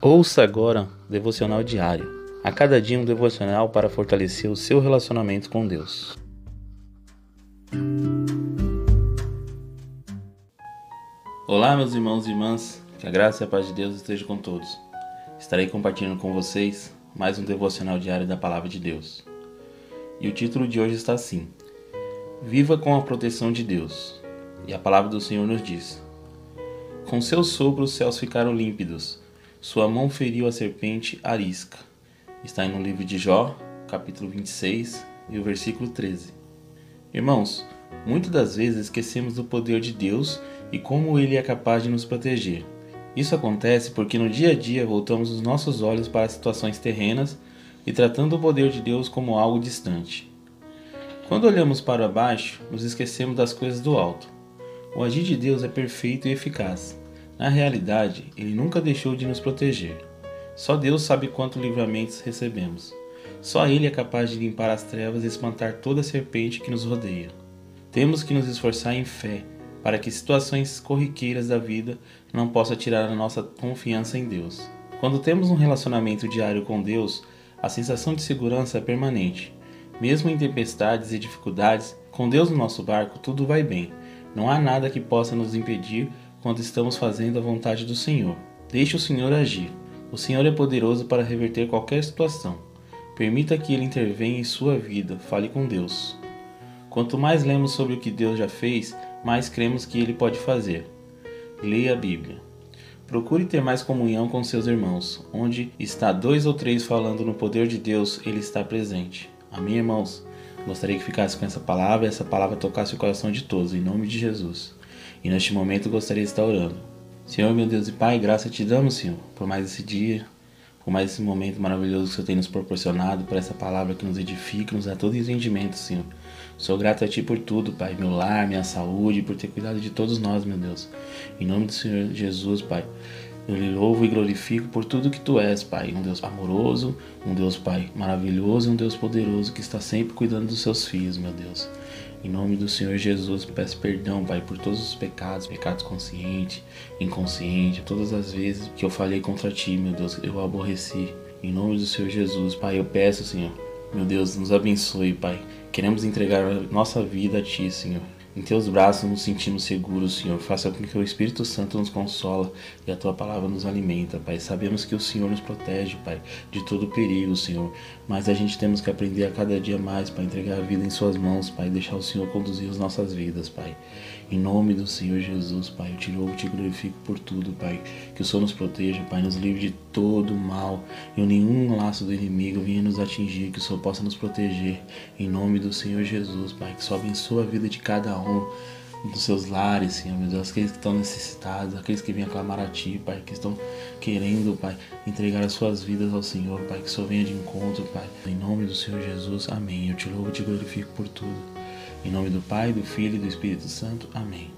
Ouça agora o devocional diário. A cada dia um devocional para fortalecer o seu relacionamento com Deus. Olá, meus irmãos e irmãs. Que a graça e a paz de Deus esteja com todos. Estarei compartilhando com vocês mais um devocional diário da palavra de Deus. E o título de hoje está assim: Viva com a proteção de Deus. E a palavra do Senhor nos diz: Com seu sopro os céus ficaram límpidos sua mão feriu a serpente arisca. Está no livro de Jó, capítulo 26 e o versículo 13. Irmãos, muitas das vezes esquecemos do poder de Deus e como ele é capaz de nos proteger. Isso acontece porque no dia a dia voltamos os nossos olhos para situações terrenas e tratando o poder de Deus como algo distante. Quando olhamos para baixo, nos esquecemos das coisas do alto. O agir de Deus é perfeito e eficaz. Na realidade, ele nunca deixou de nos proteger. Só Deus sabe quantos livramentos recebemos. Só Ele é capaz de limpar as trevas e espantar toda serpente que nos rodeia. Temos que nos esforçar em fé para que situações corriqueiras da vida não possam tirar a nossa confiança em Deus. Quando temos um relacionamento diário com Deus, a sensação de segurança é permanente. Mesmo em tempestades e dificuldades, com Deus no nosso barco tudo vai bem. Não há nada que possa nos impedir quando estamos fazendo a vontade do Senhor. Deixe o Senhor agir. O Senhor é poderoso para reverter qualquer situação. Permita que Ele intervenha em sua vida. Fale com Deus. Quanto mais lemos sobre o que Deus já fez, mais cremos que Ele pode fazer. Leia a Bíblia. Procure ter mais comunhão com seus irmãos. Onde está dois ou três falando no poder de Deus, Ele está presente. Amém, irmãos? Gostaria que ficasse com essa palavra e essa palavra tocasse o coração de todos, em nome de Jesus. E neste momento gostaria de estar orando. Senhor, meu Deus e Pai, graça te damos, Senhor, por mais esse dia, por mais esse momento maravilhoso que o Senhor tem nos proporcionado, por essa palavra que nos edifica, nos dá todo entendimento, Senhor. Sou grato a Ti por tudo, Pai, meu lar, minha saúde, por ter cuidado de todos nós, meu Deus. Em nome do Senhor Jesus, Pai, eu lhe louvo e glorifico por tudo que Tu és, Pai. Um Deus amoroso, um Deus, Pai, maravilhoso, um Deus poderoso que está sempre cuidando dos seus filhos, meu Deus. Em nome do Senhor Jesus, peço perdão, Pai, por todos os pecados, pecados conscientes, inconscientes, todas as vezes que eu falei contra Ti, meu Deus, eu aborreci. Em nome do Senhor Jesus, Pai, eu peço, Senhor, meu Deus, nos abençoe, Pai. Queremos entregar nossa vida a Ti, Senhor. Em teus braços nos sentimos seguros, Senhor. Faça com que o Espírito Santo nos consola e a tua palavra nos alimenta, Pai. Sabemos que o Senhor nos protege, Pai, de todo perigo, Senhor. Mas a gente temos que aprender a cada dia mais, Pai, entregar a vida em Suas mãos, Pai, deixar o Senhor conduzir as nossas vidas, Pai. Em nome do Senhor Jesus, Pai, eu te louvo te glorifico por tudo, Pai. Que o Senhor nos proteja, Pai, nos livre de todo mal e nenhum laço do inimigo venha nos atingir, que o Senhor possa nos proteger. Em nome do Senhor Jesus, Pai, que só abençoe a vida de cada um dos seus lares, Senhor, meu Deus, aqueles que estão necessitados, aqueles que vêm aclamar a Ti, Pai, que estão querendo, Pai, entregar as suas vidas ao Senhor, Pai, que Senhor venha de encontro, Pai. Em nome do Senhor Jesus, amém. Eu te louvo e te glorifico por tudo. Em nome do Pai, do Filho e do Espírito Santo, amém.